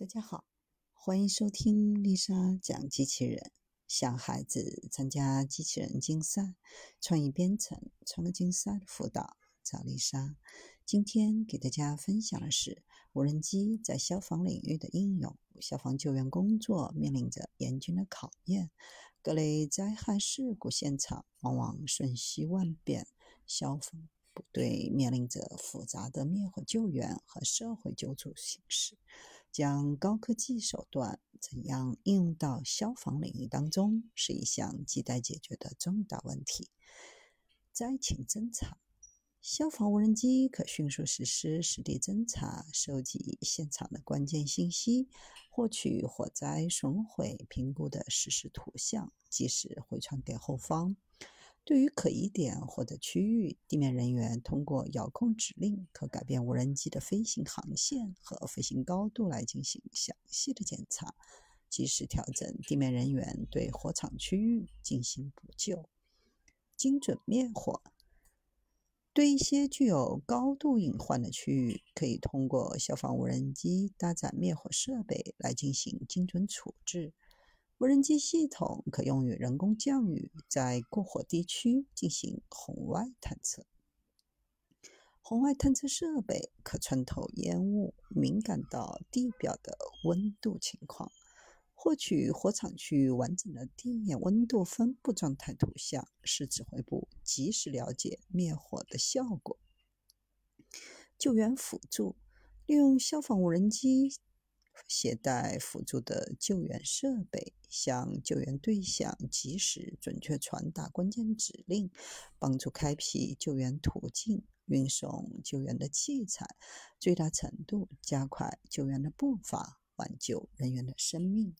大家好，欢迎收听丽莎讲机器人。小孩子参加机器人竞赛、创意编程、创客竞赛的辅导，找丽莎。今天给大家分享的是无人机在消防领域的应用。消防救援工作面临着严峻的考验，各类灾害事故现场往往瞬息万变，消防部队面临着复杂的灭火救援和社会救助形势。将高科技手段怎样应用到消防领域当中，是一项亟待解决的重大问题。灾情侦查，消防无人机可迅速实施实地侦查，收集现场的关键信息，获取火灾损毁评估的实时图像，及时回传给后方。对于可疑点或者区域，地面人员通过遥控指令，可改变无人机的飞行航线和飞行高度来进行详细的检查，及时调整地面人员对火场区域进行补救。精准灭火，对一些具有高度隐患的区域，可以通过消防无人机搭载灭火设备来进行精准处置。无人机系统可用于人工降雨，在过火地区进行红外探测。红外探测设备可穿透烟雾，敏感到地表的温度情况，获取火场区域完整的地面温度分布状态图像，使指挥部及时了解灭火的效果。救援辅助，利用消防无人机。携带辅助的救援设备，向救援对象及时、准确传达关键指令，帮助开辟救援途径、运送救援的器材，最大程度加快救援的步伐，挽救人员的生命。